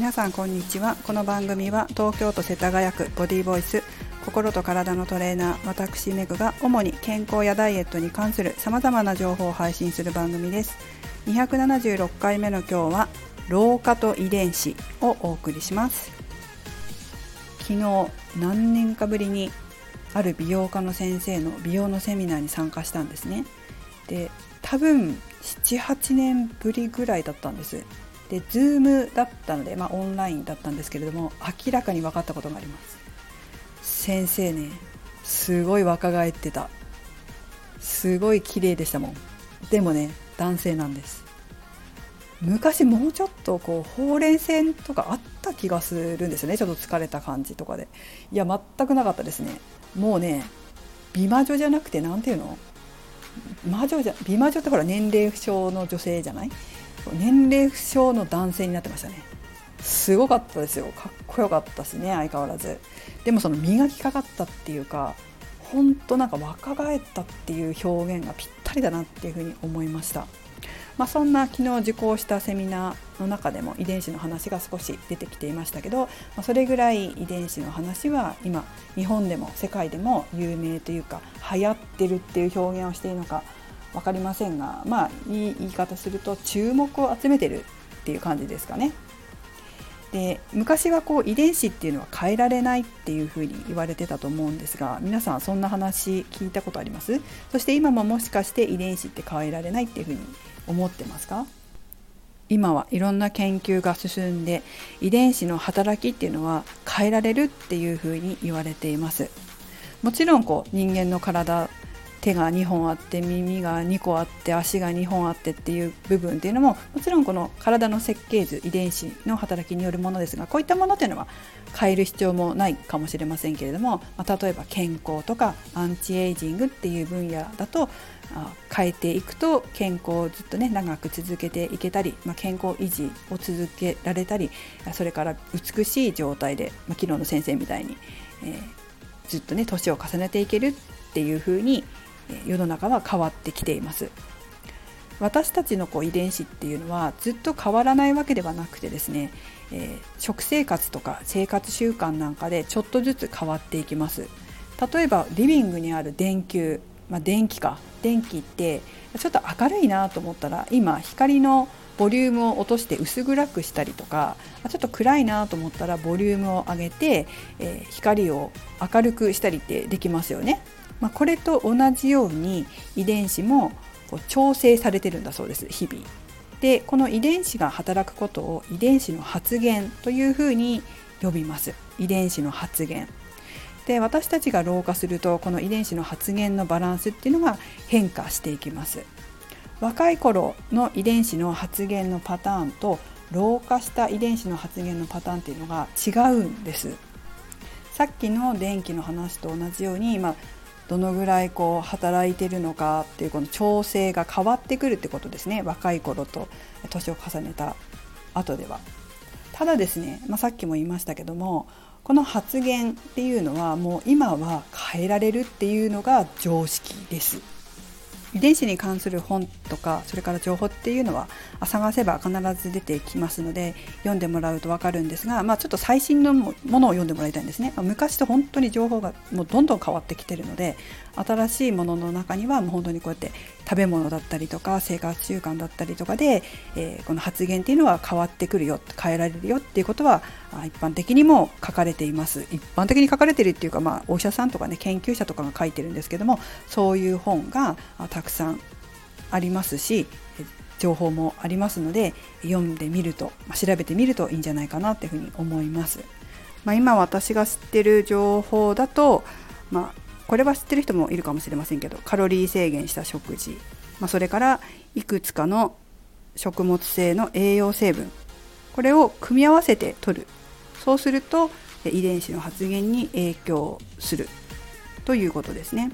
皆さんこんにちは。この番組は東京都世田谷区ボディーボイス心と体のトレーナー私メグが主に健康やダイエットに関するさまざまな情報を配信する番組です。276回目の今日は老化と遺伝子をお送りします。昨日何年かぶりにある美容家の先生の美容のセミナーに参加したんですね。で多分78年ぶりぐらいだったんです。で Zoom だったので、まあ、オンラインだったんですけれども明らかに分かったことがあります。先生ねすごい若返ってた。すごい綺麗でしたもん。でもね男性なんです。昔もうちょっとこうほうれい線とかあった気がするんですよね。ちょっと疲れた感じとかで。いや全くなかったですね。もうね美魔女じゃなくて何ていうの？魔女じゃ美魔女ってほら年齢不詳の女性じゃない？年齢不詳の男性になってましたね。すごかったですよ。かっこよかったしね相変わらず。でもその磨きかかったっていうか本当なんか若返ったっていう表現がぴったりだなっていうふうに思いました。まあ、そんな昨日受講したセミナーの中でも遺伝子の話が少し出てきていましたけど、まあ、それぐらい遺伝子の話は今日本でも世界でも有名というか流行ってるっていう表現をしているのか分かりませんがまあいい言い方すると注目を集めてるっていう感じですかね。で昔はこう遺伝子っていうのは変えられないっていうふうに言われてたと思うんですが皆さんそんな話聞いたことあります？そして今ももしかして遺伝子って変えられないっていうふうに思ってますか？今はいろんな研究が進んで遺伝子の働きっていうのは変えられるっていうふうに言われています。もちろんこう人間の体手が2本あって耳が2個あって足が2本あってっていう部分っていうのももちろんこの体の設計図遺伝子の働きによるものですがこういったものっていうのは変える必要もないかもしれませんけれども、まあ、例えば健康とかアンチエイジングっていう分野だと変えていくと健康をずっとね長く続けていけたり、まあ、健康維持を続けられたりそれから美しい状態で、まあ、昨日の先生みたいに、えー、ずっとね年を重ねていけるっていうふうに世の中は変わってきています。私たちのこう遺伝子っていうのはずっと変わらないわけではなくてですね、えー、食生活とか生活習慣なんかでちょっとずつ変わっていきます例えばリビングにある電球、まあ、電気か電気ってちょっと明るいなと思ったら今光のボリュームを落として薄暗くしたりとかちょっと暗いなと思ったらボリュームを上げて、えー、光を明るくしたりってできますよね。まあ、これと同じように遺伝子もこう調整されてるんだそうです日々。でこの遺伝子が働くことを遺伝子の発現というふうに呼びます。遺伝子の発現。で私たちが老化するとこの遺伝子の発現のバランスっていうのが変化していきます。若い頃の遺伝子の発現のパターンと老化した遺伝子の発現のパターンっていうのが違うんです。さっきの電気の話と同じように、まあ、どのぐらいこう働いてるのかっていうこの調整が変わってくるってことですね若い頃と年を重ねた後では。ただですね、まあ、さっきも言いましたけどもこの発言っていうのはもう今は変えられるっていうのが常識です。遺伝子に関する本とかそれから情報っていうのは探せば必ず出てきますので読んでもらうと分かるんですが、まあ、ちょっと最新のものを読んでもらいたいんですね、昔と本当に情報がもうどんどん変わってきてるので新しいものの中にはもう本当にこうやって食べ物だったりとか生活習慣だったりとかで、えー、この発言っていうのは変わってくるよ変えられるよっていうことは一般的にも書かれています一般的に書かれてるっていうか、まあ、お医者さんとかね研究者とかが書いてるんですけどもそういう本がたくさんありますし情報もありますので読んでみると、調べてみるといいんじゃないかなっていうふうに思います。まあ、今私が知ってる情報だと、まあ、これは知ってる人もいるかもしれませんけどカロリー制限した食事、まあ、それからいくつかの食物性の栄養成分。これを組み合わせて取る。そうすると遺伝子の発現に影響する。ということですね。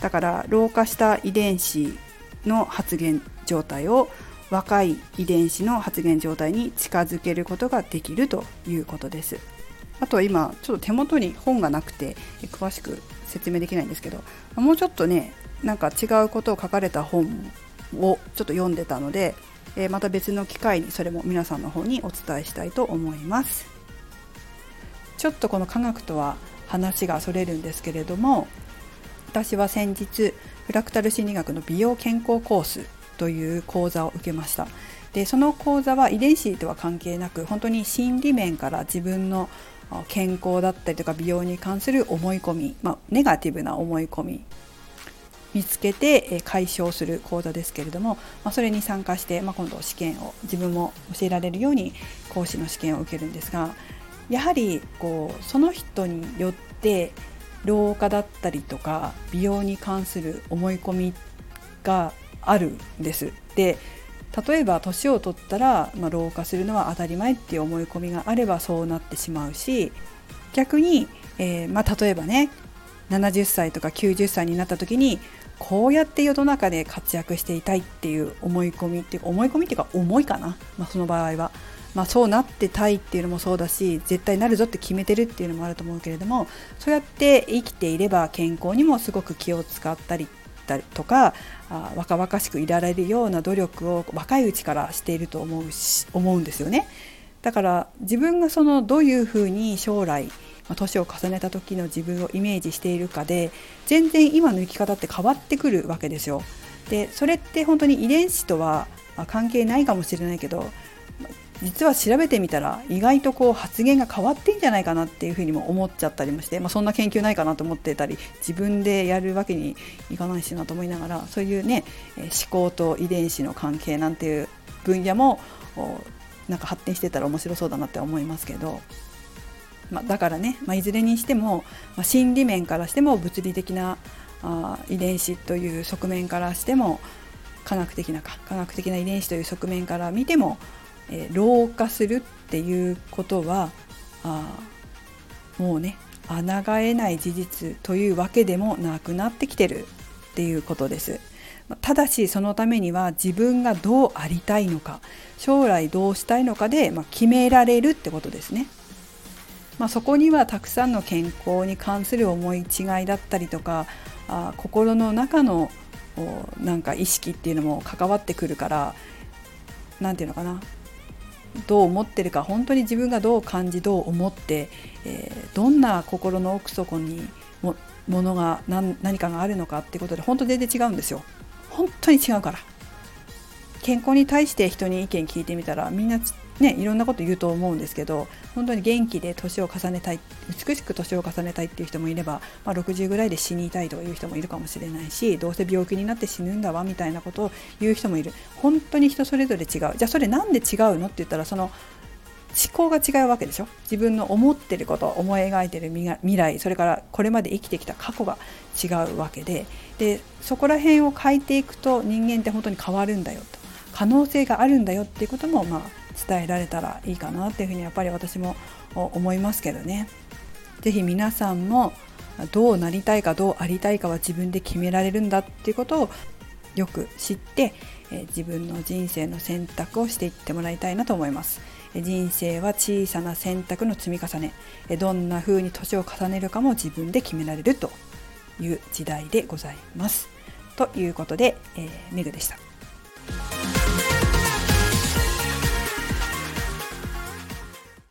だから老化した遺伝子の発現状態を若い遺伝子の発現状態に近づけることができるということです。あとは今ちょっと手元に本がなくて詳しく説明できないんですけどもうちょっとねなんか違うことを書かれた本をちょっと読んでたので、えまた別の機会にそれも皆さんの方にお伝えしたいと思います。ちょっとこの科学とは話がそれるんですけれども私は先日フラクタル心理学の美容健康コースという講座を受けました。でその講座は遺伝子とは関係なく本当に心理面から自分の健康だったりとか美容に関する思い込み、まあ、ネガティブな思い込み見つけて解消する講座ですけれども、まあ、それに参加して、まあ、今度試験を自分も教えられるように講師の試験を受けるんですがやはりこうその人によって老化だったりとか美容に関する思い込みがあるんです。で例えば年を取ったら、まあ、老化するのは当たり前っていう思い込みがあればそうなってしまうし逆に、えー、まあ、例えばね70歳とか90歳になった時にこうやって世の中で活躍していたいっていう思い込みっていう思い込みっていうか思いかな、まあ、その場合は、まあ、そうなってたいっていうのもそうだし絶対なるぞって決めてるっていうのもあると思うけれどもそうやって生きていれば健康にもすごく気を使ったりたりとかあ若々しくいられるような努力を若いうちからしていると思うし思うんですよね。だから自分がそのどういうふうに将来年を重ねた時の自分をイメージしているかで全然今の生き方って変わってくるわけですよ。でそれって本当に遺伝子とは関係ないかもしれないけど実は調べてみたら意外とこう発言が変わってんじゃないかなっていうふうにも思っちゃったりもして、まあ、そんな研究ないかなと思ってたり自分でやるわけにいかないしなと思いながらそういうね思考と遺伝子の関係なんていう分野もなんか発展してたら面白そうだなって思いますけど、まあ、だからね、まあ、いずれにしても、まあ、心理面からしても物理的なあ遺伝子という側面からしても科学的なか科学的な遺伝子という側面から見てもえー、老化するっていうことはあもうね抗えない事実というわけでもなくなってきてるっていうことです。ただしそのためには自分がどうありたいのか将来どうしたいのかで、まあ、決められるってことですね。まあ、そこにはたくさんの健康に関する思い違いだったりとかあ心の中のなんか意識っていうのも関わってくるから何て言うのかなどう思ってるか本当に自分がどう感じどう思って、えー、どんな心の奥底にもものが何何かがあるのかってことで本当全然違うんですよ。本当に違うから。健康に対して人に意見聞いてみたらみんなねいろんなこと言うと思うんですけど本当に元気で年を重ねたい美しく年を重ねたいっていう人もいれば、まあ、60ぐらいで死にたいという人もいるかもしれないしどうせ病気になって死ぬんだわみたいなことを言う人もいる。本当に人それぞれ違う。じゃあそれなんで違うのって言ったらその思考が違うわけでしょ。自分の思ってること思い描いてる未来それからこれまで生きてきた過去が違うわけで。でそこら辺を変えていくと人間って本当に変わるんだよと。可能性があるんだよっていうこともまあ伝えられたらいいかなっていうふうにやっぱり私も思いますけどね。是非皆さんもどうなりたいかどうありたいかは自分で決められるんだっていうことをよく知って、え自分の人生の選択をしていってもらいたいなと思います。人生は小さな選択の積み重ねどんな風に年を重ねるかも自分で決められるという時代でございます。ということで、えー、メグでした。